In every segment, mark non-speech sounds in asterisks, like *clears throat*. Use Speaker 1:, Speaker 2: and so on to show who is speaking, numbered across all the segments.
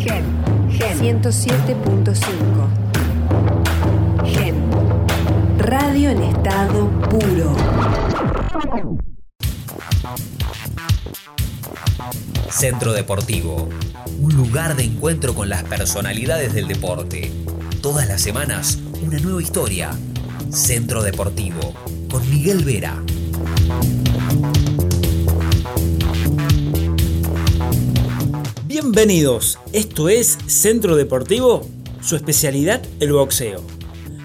Speaker 1: Gen, Gen 107.5. Gen. Radio en estado puro.
Speaker 2: Centro Deportivo, un lugar de encuentro con las personalidades del deporte. Todas las semanas, una nueva historia. Centro Deportivo, con Miguel Vera.
Speaker 3: Bienvenidos, esto es Centro Deportivo, su especialidad el boxeo.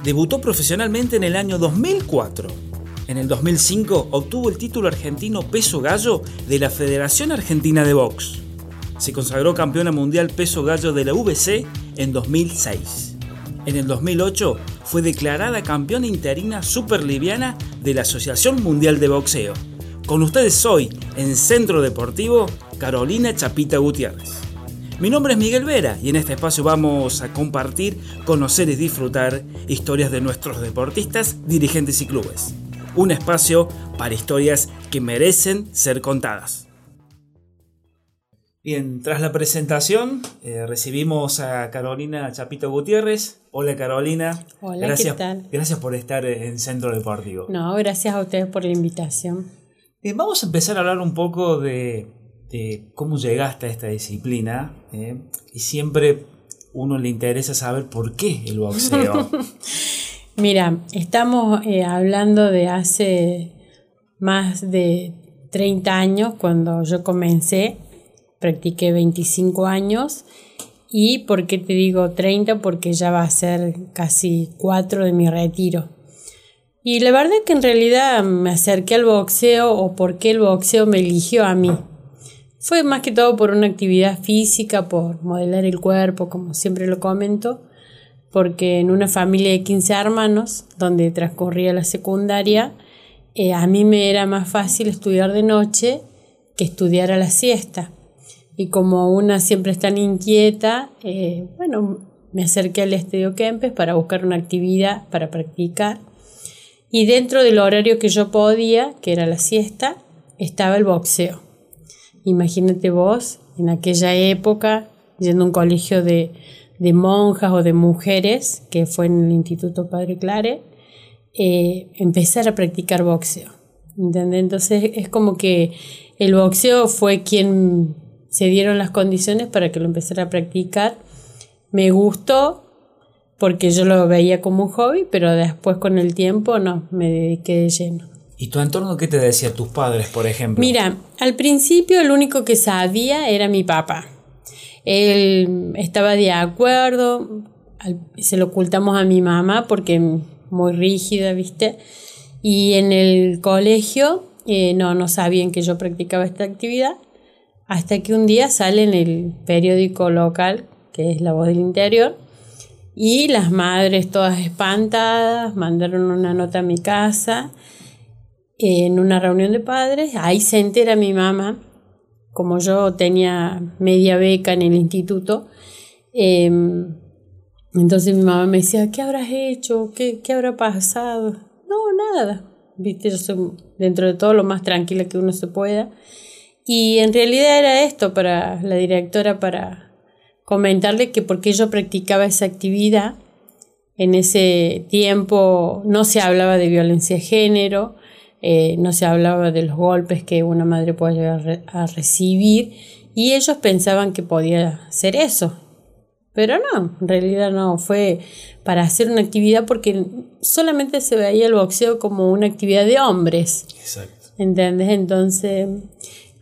Speaker 3: Debutó profesionalmente en el año 2004. En el 2005 obtuvo el título argentino peso gallo de la Federación Argentina de Box. Se consagró campeona mundial peso gallo de la VC en 2006. En el 2008 fue declarada campeona interina superliviana de la Asociación Mundial de Boxeo. Con ustedes hoy, en Centro Deportivo, Carolina Chapita Gutiérrez. Mi nombre es Miguel Vera y en este espacio vamos a compartir, conocer y disfrutar historias de nuestros deportistas, dirigentes y clubes. Un espacio para historias que merecen ser contadas. Bien, tras la presentación eh, recibimos a Carolina Chapito Gutiérrez. Hola Carolina.
Speaker 4: Hola,
Speaker 3: gracias,
Speaker 4: ¿qué tal?
Speaker 3: Gracias por estar en Centro Deportivo.
Speaker 4: No, gracias a ustedes por la invitación.
Speaker 3: Bien, vamos a empezar a hablar un poco de, de cómo llegaste a esta disciplina. ¿eh? Y siempre uno le interesa saber por qué el boxeo. *laughs*
Speaker 4: Mira, estamos eh, hablando de hace más de 30 años cuando yo comencé, practiqué 25 años. ¿Y por qué te digo 30? Porque ya va a ser casi 4 de mi retiro. Y la verdad que en realidad me acerqué al boxeo o por qué el boxeo me eligió a mí. Fue más que todo por una actividad física, por modelar el cuerpo, como siempre lo comento, porque en una familia de 15 hermanos, donde transcurría la secundaria, eh, a mí me era más fácil estudiar de noche que estudiar a la siesta. Y como una siempre es tan inquieta, eh, bueno, me acerqué al Estadio Kempes para buscar una actividad para practicar. Y dentro del horario que yo podía, que era la siesta, estaba el boxeo. Imagínate vos, en aquella época, yendo a un colegio de, de monjas o de mujeres, que fue en el Instituto Padre Clare, eh, empezar a practicar boxeo. ¿entendés? Entonces es como que el boxeo fue quien se dieron las condiciones para que lo empezara a practicar. Me gustó porque yo lo veía como un hobby, pero después con el tiempo no, me dediqué de lleno.
Speaker 3: ¿Y tu entorno qué te decía tus padres, por ejemplo?
Speaker 4: Mira, al principio el único que sabía era mi papá. Él estaba de acuerdo, se lo ocultamos a mi mamá porque muy rígida, ¿viste? Y en el colegio eh, no, no sabían que yo practicaba esta actividad, hasta que un día sale en el periódico local, que es La Voz del Interior, y las madres todas espantadas mandaron una nota a mi casa en una reunión de padres. Ahí se entera mi mamá, como yo tenía media beca en el instituto. Eh, entonces mi mamá me decía, ¿qué habrás hecho? ¿Qué, ¿Qué habrá pasado? No, nada. Viste, yo soy dentro de todo lo más tranquila que uno se pueda. Y en realidad era esto para la directora, para comentarle que porque yo practicaba esa actividad, en ese tiempo no se hablaba de violencia de género, eh, no se hablaba de los golpes que una madre puede llegar a recibir y ellos pensaban que podía ser eso. Pero no, en realidad no, fue para hacer una actividad porque solamente se veía el boxeo como una actividad de hombres.
Speaker 3: Exacto.
Speaker 4: ¿Entendés? Entonces,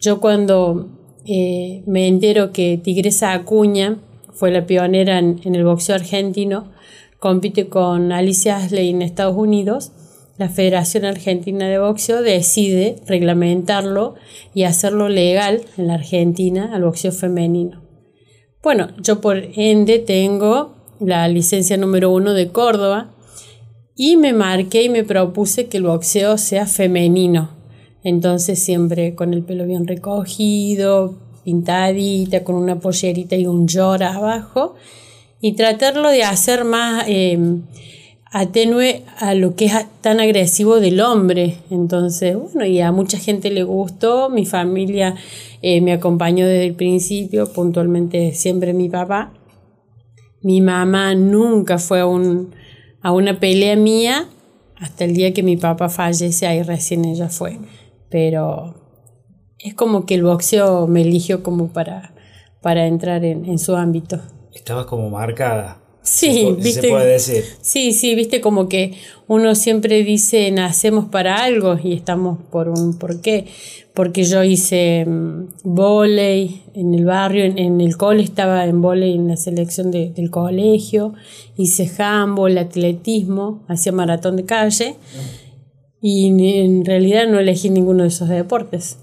Speaker 4: yo cuando eh, me entero que Tigresa Acuña fue la pionera en, en, el boxeo argentino, compite con Alicia Asley en Estados Unidos, la Federación Argentina de Boxeo decide reglamentarlo y hacerlo legal en la Argentina al boxeo femenino. Bueno, yo por ende tengo la licencia número uno de Córdoba y me marqué y me propuse que el boxeo sea femenino. Entonces siempre con el pelo bien recogido, pintadita, con una pollerita y un llora abajo. Y tratarlo de hacer más eh, atenue a lo que es tan agresivo del hombre. Entonces, bueno, y a mucha gente le gustó, mi familia eh, me acompañó desde el principio, puntualmente siempre mi papá. Mi mamá nunca fue a, un, a una pelea mía hasta el día que mi papá fallece, ahí recién ella fue. Pero es como que el boxeo me eligió como para, para entrar en, en su ámbito.
Speaker 3: Estabas como marcada
Speaker 4: Sí, viste. Sí, sí, viste como que uno siempre dice nacemos para algo y estamos por un por qué. Porque yo hice um, volei en el barrio, en, el cole estaba en volei en la selección del colegio, hice handball, atletismo, hacía maratón de calle y en realidad no elegí ninguno de esos deportes.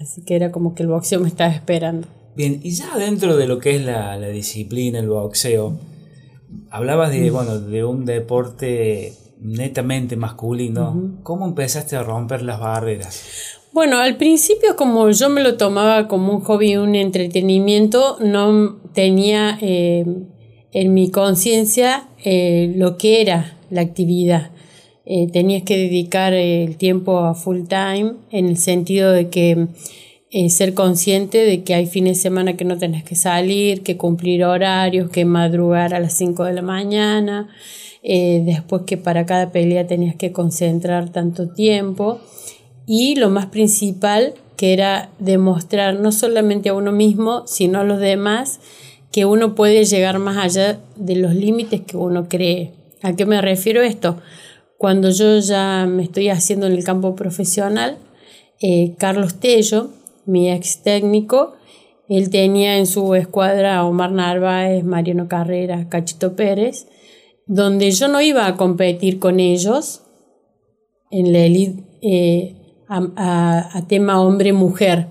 Speaker 4: Así que era como que el boxeo me estaba esperando.
Speaker 3: Bien, y ya dentro de lo que es la, la disciplina, el boxeo, Hablabas de, bueno, de un deporte netamente masculino. ¿Cómo empezaste a romper las barreras?
Speaker 4: Bueno, al principio como yo me lo tomaba como un hobby, un entretenimiento, no tenía eh, en mi conciencia eh, lo que era la actividad. Eh, tenías que dedicar el tiempo a full time en el sentido de que eh, ser consciente de que hay fines de semana que no tenés que salir, que cumplir horarios, que madrugar a las 5 de la mañana, eh, después que para cada pelea tenías que concentrar tanto tiempo y lo más principal que era demostrar no solamente a uno mismo, sino a los demás que uno puede llegar más allá de los límites que uno cree. ¿A qué me refiero esto? Cuando yo ya me estoy haciendo en el campo profesional, eh, Carlos Tello, mi ex técnico, él tenía en su escuadra a Omar Narváez, Mariano Carrera, Cachito Pérez, donde yo no iba a competir con ellos en la elite eh, a, tema hombre-mujer.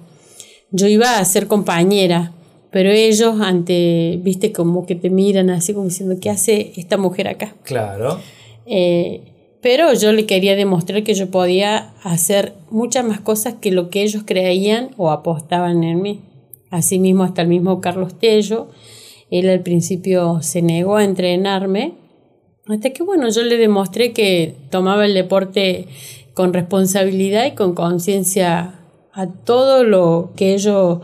Speaker 4: Yo iba a ser compañera, pero ellos ante, viste, como que te miran así como diciendo, ¿qué hace esta mujer acá?
Speaker 3: Claro.
Speaker 4: Eh, pero yo le quería demostrar que yo podía hacer muchas más cosas que lo que ellos creían o apostaban en mí. Asimismo, hasta el mismo Carlos Tello, él al principio se negó a entrenarme, hasta que bueno, yo le demostré que tomaba el deporte con responsabilidad y con conciencia a todo lo que ellos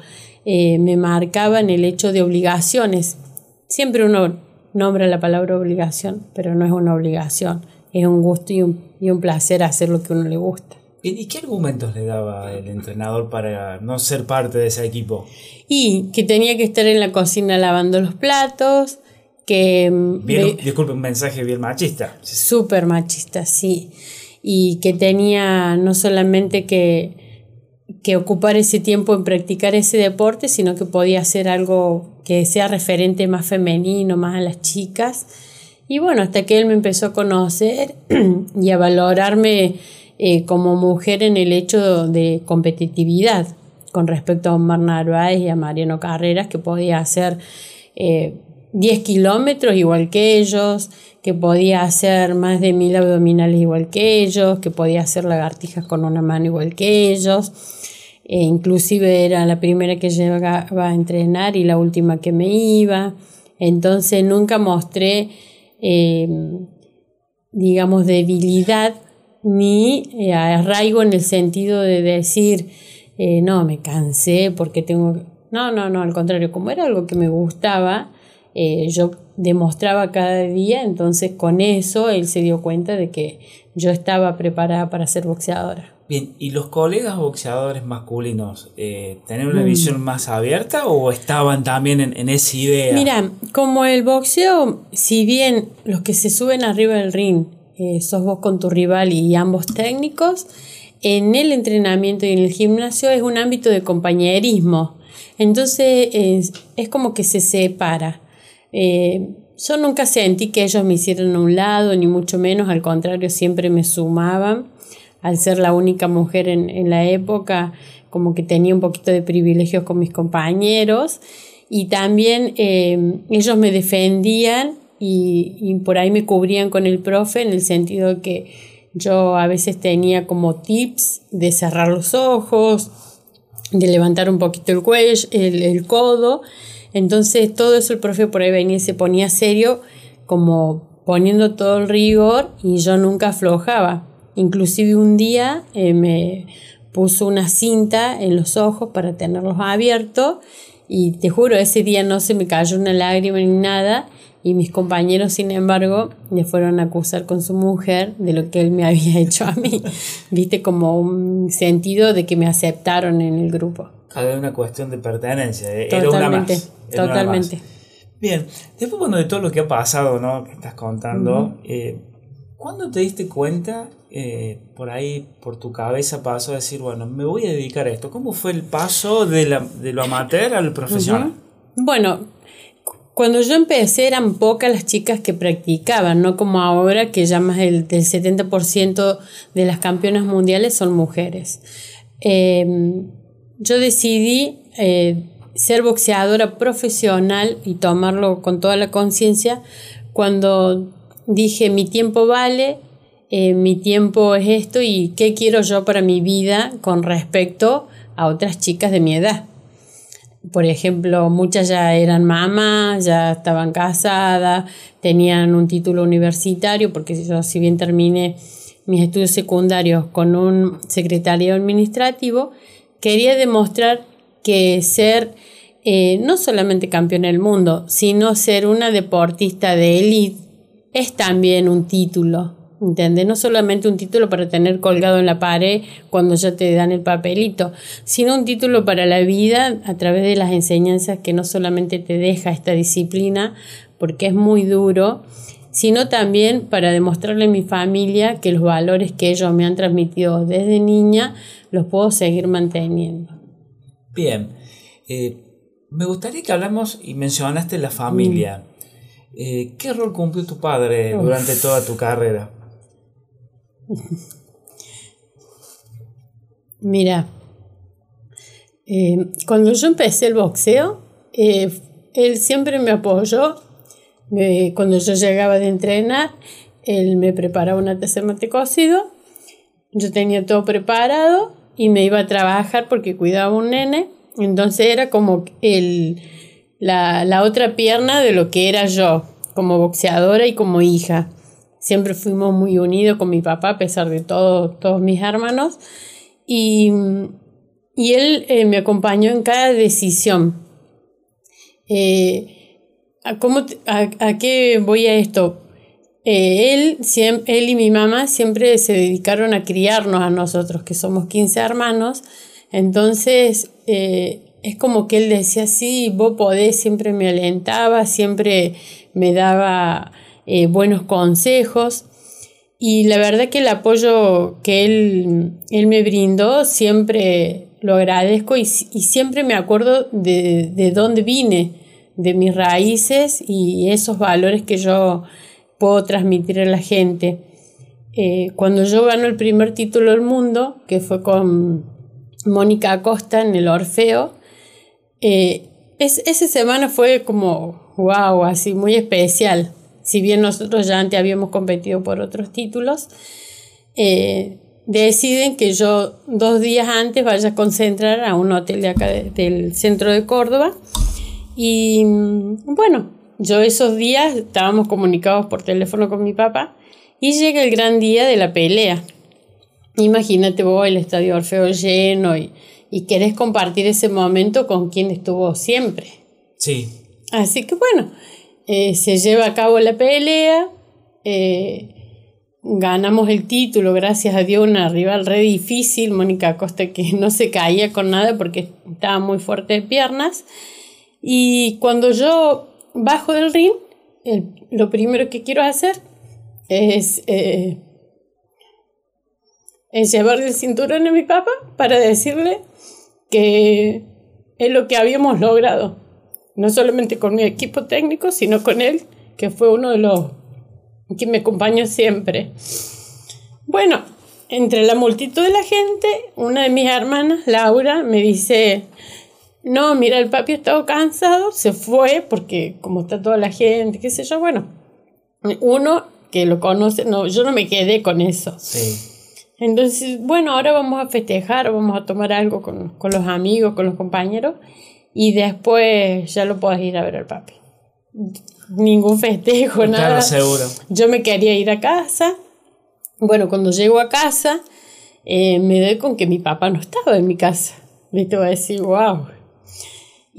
Speaker 4: eh, me marcaban el hecho de obligaciones. Siempre uno nombra la palabra obligación, pero no es una obligación es un gusto y un, y un placer hacer lo que uno le gusta.
Speaker 3: ¿Y qué argumentos le daba el entrenador para no ser parte de ese equipo?
Speaker 4: Y que tenía que estar en la cocina lavando los platos, que...
Speaker 3: Mm, disculpe, un mensaje bien machista.
Speaker 4: Súper machista, sí. Y que tenía no solamente que, que ocupar ese tiempo en practicar ese deporte, sino que podía hacer algo que sea referente más femenino, más a las chicas y bueno, hasta que él me empezó a conocer *clears throat* y a valorarme eh, como mujer en el hecho de competitividad con respecto a Omar Narváez y a Mariano Carreras, que podía hacer 10 eh, kilómetros igual que ellos, que podía hacer más de mil abdominales igual que ellos, que podía hacer lagartijas con una mano igual que ellos. E inclusive era la primera que llegaba a entrenar y la última que me iba. Entonces nunca mostré Em, digamos, debilidad ni eh, arraigo en el sentido de decir, eh, no, me cansé porque tengo... No, no, no, al contrario, como era algo que me gustaba, eh, yo demostraba cada día, entonces con eso él se dio cuenta de que yo estaba preparada para ser boxeadora.
Speaker 3: Bien, ¿y los colegas boxeadores masculinos eh, tenían una mm. visión más abierta o estaban también en, esa idea?
Speaker 4: Mira, como el boxeo, si bien los que se suben arriba del ring eh, sos vos con tu rival y ambos técnicos, en el entrenamiento y en el gimnasio es un ámbito de compañerismo. Entonces es, como que se separa. Eh, yo nunca sentí que ellos me hicieran a un lado, ni mucho menos, al contrario, siempre me sumaban al ser la única mujer en, la época, como que tenía un poquito de privilegios con mis compañeros y también eh, ellos me defendían y, por ahí me cubrían con el profe en el sentido que yo a veces tenía como tips de cerrar los ojos, de levantar un poquito el cuello, el, el codo. Entonces todo eso el profe por ahí venía y se ponía serio como poniendo todo el rigor y yo nunca aflojaba. Inclusive un día eh, me puso una cinta en los ojos para tenerlos abiertos y te juro, ese día no se me cayó una lágrima ni nada y mis compañeros, sin embargo, le fueron a acusar con su mujer de lo que él me *laughs* había hecho a mí. Viste como un sentido de que me aceptaron en el grupo.
Speaker 3: Cada una cuestión de pertenencia, eh, era una más.
Speaker 4: totalmente.
Speaker 3: Bien, después bueno, de todo lo que ha pasado, ¿no? Que estás contando, eh, ¿cuándo te diste cuenta, eh, por ahí, por tu cabeza pasó a decir, bueno, me voy a dedicar a esto? ¿Cómo fue el paso de, la, de lo amateur al profesional?
Speaker 4: Bueno, cuando yo empecé eran pocas las chicas que practicaban, no como ahora que ya más del, 70% de las campeonas mundiales son mujeres. Em, yo decidí eh, ser boxeadora profesional y tomarlo con toda la conciencia cuando dije mi tiempo vale, eh, mi tiempo es esto y qué quiero yo para mi vida con respecto a otras chicas de mi edad. Por ejemplo, muchas ya eran mamás, ya estaban casadas, tenían un título universitario, porque yo si bien terminé mis estudios secundarios con un secretario administrativo, quería demostrar que ser eh, no solamente campeón del mundo, sino ser una deportista de élite es también un título, ¿entendés? No solamente un título para tener colgado en la pared cuando ya te dan el papelito, sino un título para la vida a través de las enseñanzas que no solamente te deja esta disciplina, porque es muy duro, sino también para demostrarle a mi familia que los valores que ellos me han transmitido desde niña los puedo seguir manteniendo.
Speaker 3: Bien, eh, me gustaría que hablamos y mencionaste la familia. Eh, ¿Qué rol cumplió tu padre durante toda tu carrera? *laughs*
Speaker 4: Mira, eh, cuando yo empecé el boxeo, él siempre me apoyó. Cuando yo llegaba de entrenar, él me preparaba una taza de mate cocido. Yo tenía todo preparado y me iba a trabajar porque cuidaba un nene. Entonces era como el, la, la otra pierna de lo que era yo, como boxeadora y como hija. Siempre fuimos muy unidos con mi papá, a pesar de todo, todos mis hermanos. Y, y él eh, me acompañó en cada decisión. Eh, ¿a, cómo a, qué voy a esto? Eh, él, él y mi mamá siempre se dedicaron a criarnos a nosotros, que somos 15 hermanos. Entonces, es como que él decía, sí, vos podés, siempre me alentaba, siempre me daba eh, buenos consejos y la verdad que el apoyo que él, él me brindó siempre lo agradezco y, siempre me acuerdo de, de, dónde vine, de mis raíces y esos valores que yo puedo transmitir a la gente. Eh, cuando yo gano el primer título del mundo, que fue con Mónica Acosta en el Orfeo, eh, es, esa semana fue como, wow, así muy especial si bien nosotros ya antes habíamos competido por otros títulos, eh, deciden que yo dos días antes vaya a concentrar a un hotel de acá del centro de Córdoba. Y bueno, yo esos días estábamos comunicados por teléfono con mi papá y llega el gran día de la pelea. Imagínate vos el estadio Orfeo lleno y, y querés compartir ese momento con quien estuvo siempre.
Speaker 3: Sí.
Speaker 4: Así que bueno, eh, se lleva a cabo la pelea, eh, ganamos el título, gracias a Dios, una rival re difícil, Mónica Costa que *laughs* no se caía con nada porque estaba muy fuerte de piernas. Y cuando yo bajo del ring, lo primero que quiero hacer es, eh, es llevarle el cinturón a mi papá para decirle que es lo que habíamos logrado no solamente con mi equipo técnico, sino con él, que fue uno de los que me acompañó siempre. Bueno, entre la multitud de la gente, una de mis hermanas, Laura, me dice, no, mira, el papi estaba cansado, se fue, porque como está toda la gente, qué sé yo, bueno, uno que lo conoce, no, yo no me quedé con eso.
Speaker 3: Sí.
Speaker 4: Entonces, bueno, ahora vamos a festejar, vamos a tomar algo con, con los amigos, con los compañeros y después ya lo puedes ir a ver al papi. ningún festejo,
Speaker 3: Claro,
Speaker 4: nada.
Speaker 3: seguro.
Speaker 4: Yo me quería ir a casa. Bueno, cuando llego a casa, eh, me doy con que mi papá no estaba en mi casa. Viste, voy a decir, wow.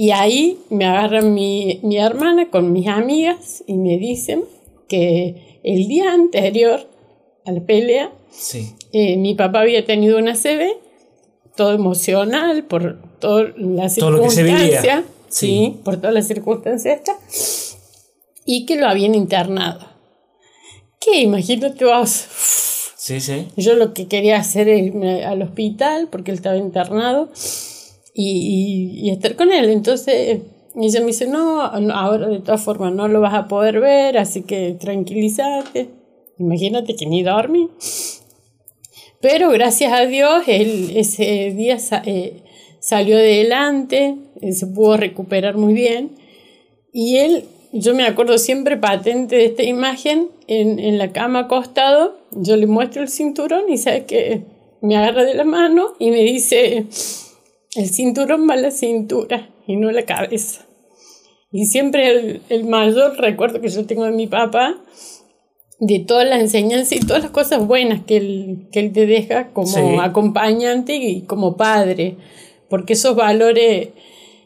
Speaker 4: Y ahí me agarran mi, mi hermana con mis amigas y me dicen que el día anterior a la pelea,
Speaker 3: Sí.
Speaker 4: eh, mi papá había tenido una CB, todo emocional por toda la
Speaker 3: Todo lo que se vivía.
Speaker 4: circunstancia,
Speaker 3: Sí.
Speaker 4: sí, por todas las circunstancias y que lo habían internado. ¿Qué? Imagínate vos.
Speaker 3: Sí, sí.
Speaker 4: Yo lo que quería hacer es irme al hospital porque él estaba internado y, y- y estar con él. Entonces ella me dice, no, ahora de todas formas no lo vas a poder ver, así que tranquilízate. Imagínate que ni dormí. Pero gracias a Dios, él ese día sa- eh, salió adelante, eh, se pudo recuperar muy bien. Y él, yo me acuerdo siempre patente de esta imagen, en, en la cama acostado, yo le muestro el cinturón y sabe que me agarra de la mano y me dice, el cinturón va a la cintura y no a la cabeza. Y siempre el, el mayor recuerdo que yo tengo de mi papá, de toda la enseñanza y todas las cosas buenas que él, que él te deja como
Speaker 3: Sí.
Speaker 4: acompañante y como padre, porque esos valores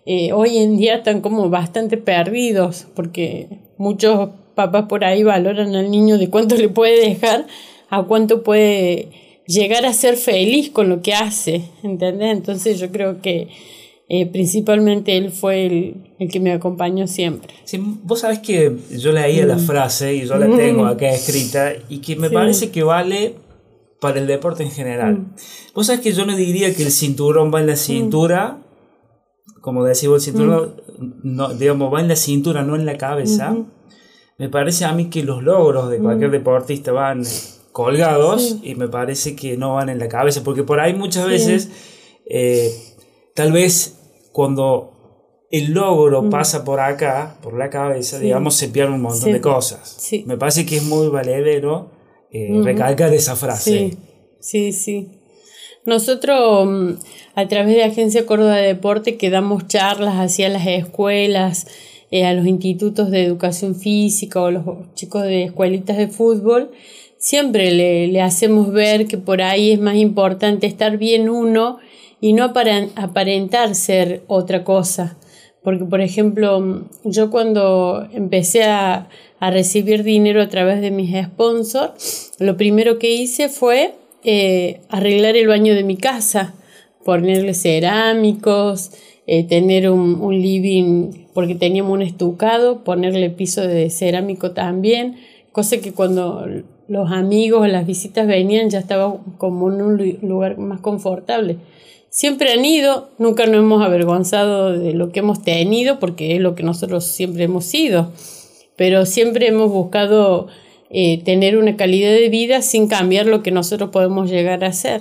Speaker 4: eh, hoy en día están como bastante perdidos, porque muchos papás por ahí valoran al niño de cuánto le puede dejar a cuánto puede llegar a ser feliz con lo que hace, ¿entendés? Entonces yo creo que eh, principalmente él fue el, el que me acompañó siempre.
Speaker 3: Sí, vos sabés que yo leía la frase y yo la tengo acá *laughs* escrita y que me
Speaker 4: Mm. Sí.
Speaker 3: parece que vale para el deporte en general.
Speaker 4: Mm.
Speaker 3: Vos sabés que yo no diría que el cinturón va en la cintura, como decís vos, el cinturón,
Speaker 4: Mm.
Speaker 3: no, digamos, va en la cintura, no en la cabeza. Me parece a mí que los logros de cualquier deportista van colgados
Speaker 4: Mm. Sí.
Speaker 3: y me parece que no van en la cabeza, porque por ahí muchas veces, eh, tal vez cuando el logro pasa por acá, por la cabeza,
Speaker 4: Mm. Sí.
Speaker 3: digamos, se pierde un montón de cosas.
Speaker 4: Sí.
Speaker 3: Me parece que es muy valedero eh, recalcar esa frase.
Speaker 4: Sí, sí, sí. Nosotros mm, a través de Agencia Córdoba de Deporte que damos charlas hacia las escuelas, eh, a los institutos de educación física o los chicos de escuelitas de fútbol, siempre le, le hacemos ver que por ahí es más importante estar bien uno y no aparen- aparentar ser otra cosa. Porque, por ejemplo, yo cuando empecé a, a recibir dinero a través de mis sponsors, lo primero que hice fue eh, arreglar el baño de mi casa, ponerle cerámicos, eh, tener un, un living, porque teníamos un estucado, ponerle piso de cerámico también, cosa que cuando los amigos las visitas venían ya estaba como en un lu- lugar más confortable. Siempre han ido, nunca nos hemos avergonzado de lo que hemos tenido, porque es lo que nosotros siempre hemos sido, pero siempre hemos buscado eh, tener una calidad de vida sin cambiar lo que nosotros podemos llegar a hacer.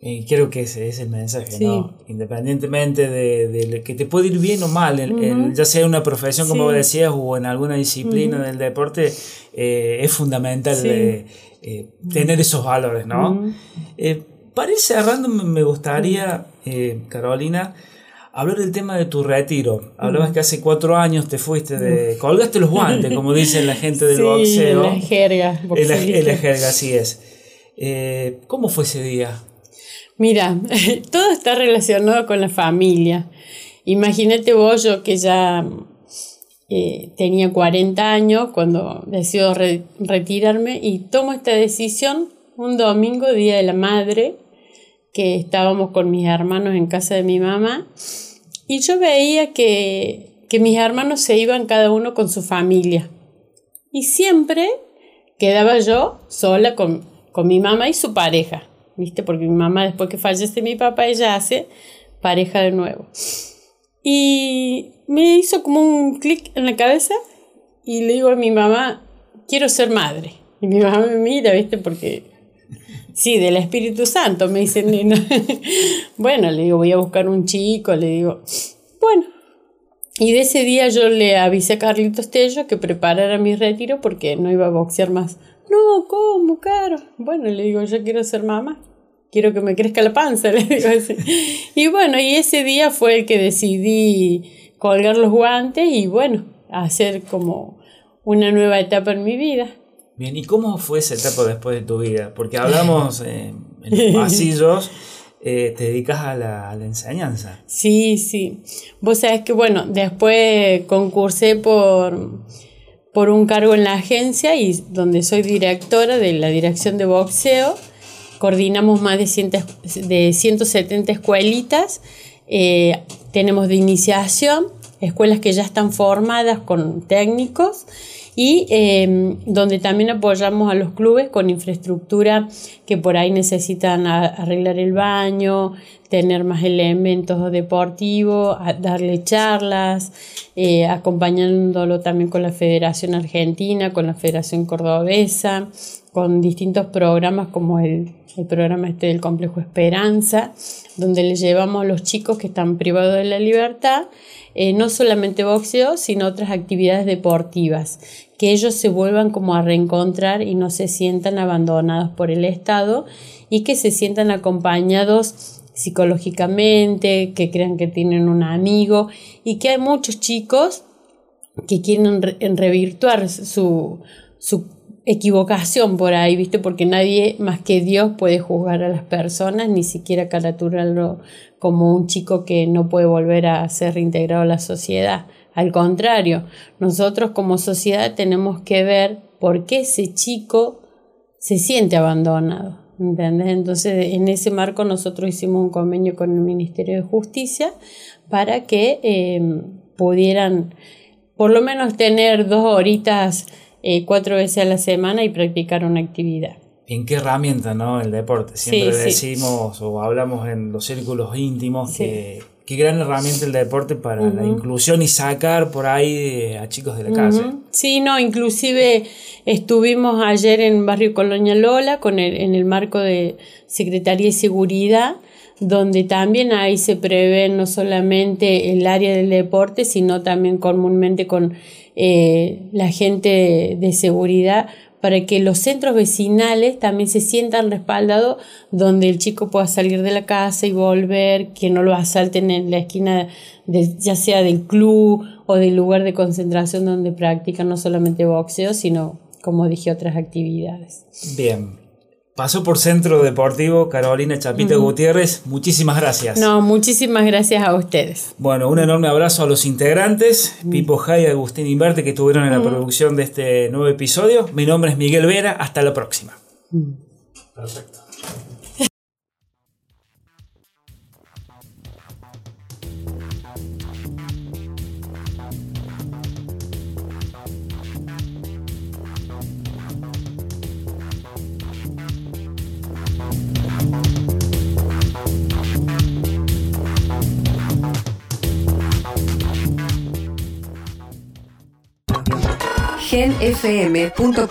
Speaker 3: Y creo que ese es el mensaje,
Speaker 4: Sí.
Speaker 3: ¿no? Independientemente de, de lo que te puede ir bien o mal, en- en- ya sea una profesión, como
Speaker 4: Sí.
Speaker 3: decías, o en alguna disciplina del deporte, eh, es fundamental
Speaker 4: Sí.
Speaker 3: eh, eh, tener esos valores, ¿no? Eh, para ir cerrando, me gustaría, Carolina, hablar del tema de tu retiro. Hablabas que hace cuatro años te fuiste de... colgaste los guantes, como *laughs* dicen la gente del
Speaker 4: sí,
Speaker 3: boxeo.
Speaker 4: la jerga.
Speaker 3: En la, en la jerga, así es. ¿Cómo fue ese día?
Speaker 4: Mira, *laughs* todo está relacionado con la familia. Imagínate vos, yo que ya eh, tenía 40 años cuando decido re- retirarme y tomo esta decisión un domingo, Día de la Madre, que estábamos con mis hermanos en casa de mi mamá y yo veía que, que mis hermanos se iban cada uno con su familia. Y siempre quedaba yo sola con, con mi mamá y su pareja, ¿viste? Porque mi mamá, después que fallece mi papá, ella hace pareja de nuevo. Y me hizo como un clic en la cabeza y le digo a mi mamá, quiero ser madre. Y mi mamá me mira, ¿viste? Porque, sí, del Espíritu Santo, me dice, nena. *laughs* bueno, le digo, voy a buscar un chico, le digo, bueno. Y de ese día yo le avisé a Carlitos Tello que preparara mi retiro porque no iba a boxear más. No, ¿cómo, caro? Bueno, le digo, yo quiero ser mamá. Quiero que me crezca la panza, *laughs* le digo así. Y bueno, y ese día fue el que decidí colgar los guantes y bueno, hacer como una nueva etapa en mi vida.
Speaker 3: Bien, ¿y cómo fue esa etapa después de tu vida? Porque hablamos eh, en los pasillos, eh, te dedicas a la, a la, enseñanza.
Speaker 4: Sí, sí. Vos sabés que, bueno, después concursé por, por un cargo en la agencia y donde soy directora de la dirección de boxeo. Coordinamos más de, de 170 escuelitas. Eh, tenemos de iniciación, escuelas que ya están formadas con técnicos y em, donde también apoyamos a los clubes con infraestructura que por ahí necesitan arreglar el baño, tener más elementos deportivos, darle charlas, eh, acompañándolo también con la Federación Argentina, con la Federación Cordobesa, con distintos programas como el, el programa este del Complejo Esperanza, donde le llevamos a los chicos que están privados de la libertad eh, no solamente boxeo, sino otras actividades deportivas, que ellos se vuelvan como a reencontrar y no se sientan abandonados por el Estado y que se sientan acompañados psicológicamente, que crean que tienen un amigo y que hay muchos chicos que quieren revirtuar su, su equivocación por ahí, ¿viste? Porque nadie más que Dios puede juzgar a las personas, ni siquiera caraturarlo como un chico que no puede volver a ser reintegrado a la sociedad. Al contrario, nosotros como sociedad tenemos que ver por qué ese chico se siente abandonado. ¿Entendés? Entonces, en ese marco nosotros hicimos un convenio con el Ministerio de Justicia para que eh, pudieran por lo menos tener dos horitas eh, cuatro veces a la semana y practicar una actividad.
Speaker 3: ¿En qué herramienta, no? El deporte. Siempre decimos o hablamos en los círculos íntimos que qué gran herramienta el deporte para la inclusión y sacar por ahí a chicos de la calle.
Speaker 4: Sí, no, inclusive estuvimos ayer en Barrio Colonia Lola con el, en el marco de Secretaría de Seguridad donde también ahí se prevé no solamente el área del deporte, sino también comúnmente con eh, la gente de seguridad para que los centros vecinales también se sientan respaldados donde el chico pueda salir de la casa y volver, que no lo asalten en la esquina de, ya sea del club o del lugar de concentración donde practican no solamente boxeo, sino como dije otras actividades.
Speaker 3: Bien, Pasó por Centro Deportivo Carolina Chapita Gutiérrez. Muchísimas gracias.
Speaker 4: No, muchísimas gracias a ustedes.
Speaker 3: Bueno, un enorme abrazo a los integrantes, Pipo Jai y Agustín Inverte, que estuvieron en la producción de este nuevo episodio. Mi nombre es Miguel Vera. Hasta la próxima. Perfecto.
Speaker 1: genfm.com.ar